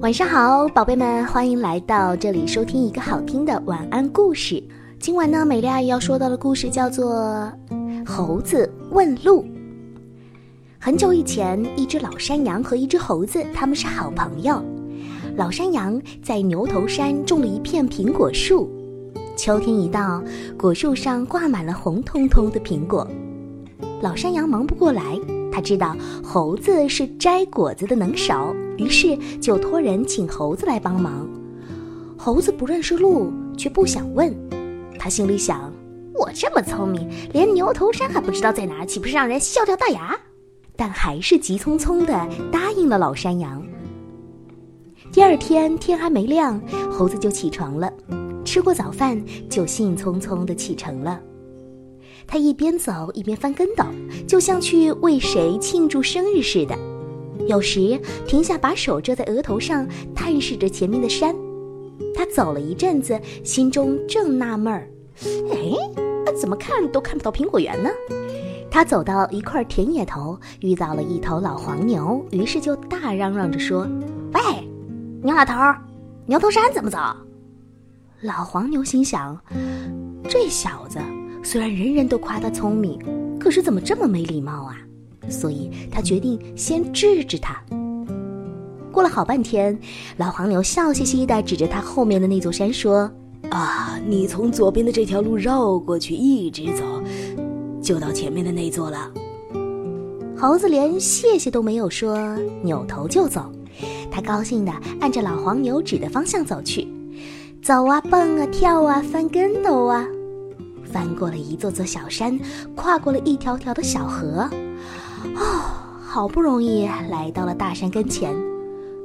晚上好，宝贝们，欢迎来到这里收听一个好听的晚安故事。今晚呢，美丽阿姨要说到的故事叫做《猴子问路》。很久以前，一只老山羊和一只猴子，他们是好朋友。老山羊在牛头山种了一片苹果树，秋天一到，果树上挂满了红彤彤的苹果。老山羊忙不过来，他知道猴子是摘果子的能手。于是就托人请猴子来帮忙。猴子不认识路，却不想问。他心里想：我这么聪明，连牛头山还不知道在哪，岂不是让人笑掉大牙？但还是急匆匆地答应了老山羊。第二天天还没亮，猴子就起床了，吃过早饭就兴冲冲地启程了。他一边走一边翻跟斗，就像去为谁庆祝生日似的。有时停下，把手遮在额头上，探视着前面的山。他走了一阵子，心中正纳闷儿：“哎，怎么看都看不到苹果园呢？”他走到一块田野头，遇到了一头老黄牛，于是就大嚷嚷着说：“喂，牛老头，牛头山怎么走？”老黄牛心想：“这小子虽然人人都夸他聪明，可是怎么这么没礼貌啊？”所以他决定先治治他。过了好半天，老黄牛笑嘻嘻地指着他后面的那座山说：“啊，你从左边的这条路绕过去，一直走，就到前面的那座了。”猴子连谢谢都没有说，扭头就走。他高兴地按着老黄牛指的方向走去，走啊，蹦啊，跳啊，翻跟斗啊，翻过了一座座小山，跨过了一条条的小河。哦，好不容易来到了大山跟前，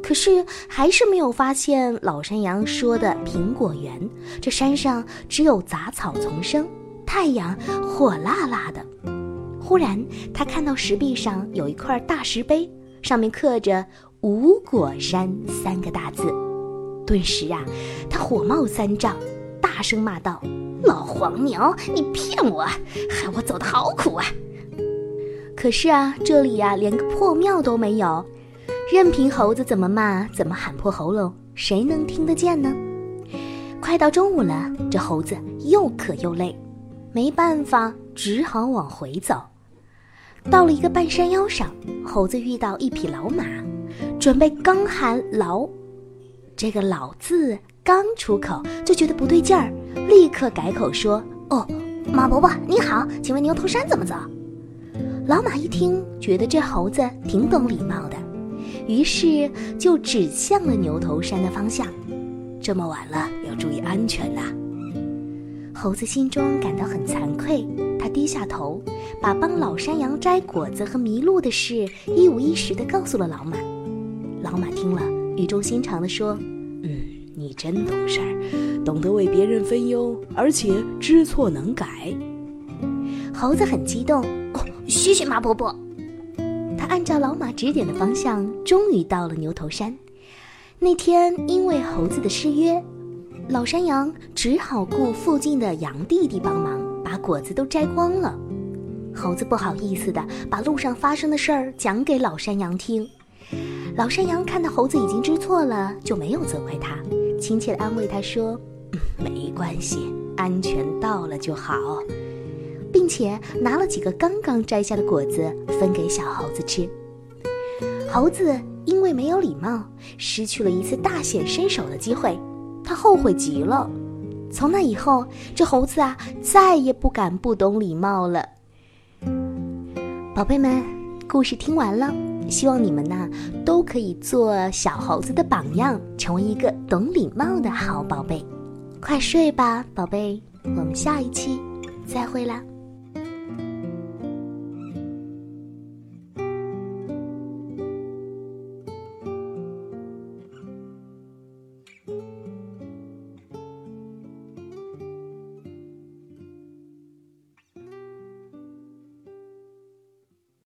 可是还是没有发现老山羊说的苹果园。这山上只有杂草丛生，太阳火辣辣的。忽然，他看到石壁上有一块大石碑，上面刻着“五果山”三个大字。顿时啊，他火冒三丈，大声骂道：“老黄牛，你骗我，害我走得好苦啊！”可是啊，这里呀连个破庙都没有，任凭猴子怎么骂，怎么喊破喉咙，谁能听得见呢？快到中午了，这猴子又渴又累，没办法，只好往回走。到了一个半山腰上，猴子遇到一匹老马，准备刚喊“老”，这个“老”字刚出口，就觉得不对劲儿，立刻改口说：“哦，马伯伯你好，请问牛头山怎么走？”老马一听，觉得这猴子挺懂礼貌的，于是就指向了牛头山的方向。这么晚了，要注意安全呐！猴子心中感到很惭愧，他低下头，把帮老山羊摘果子和迷路的事一五一十地告诉了老马。老马听了，语重心长地说：“，你真懂事儿，懂得为别人分忧，而且知错能改。”猴子很激动。哦谢谢马伯伯。他按照老马指点的方向，终于到了牛头山。那天因为猴子的失约，老山羊只好雇附近的羊弟弟帮忙，把果子都摘光了。猴子不好意思的把路上发生的事儿讲给老山羊听。老山羊看到猴子已经知错了，就没有责怪他，亲切的安慰他说：“没关系，安全到了就好。”并且拿了几个刚刚摘下的果子分给小猴子吃。猴子因为没有礼貌，失去了一次大显身手的机会，他后悔极了。从那以后，这猴子啊，再也不敢不懂礼貌了。宝贝们，故事听完了，希望你们呢都可以做小猴子的榜样，成为一个懂礼貌的好宝贝。快睡吧，宝贝，我们下一期再会啦。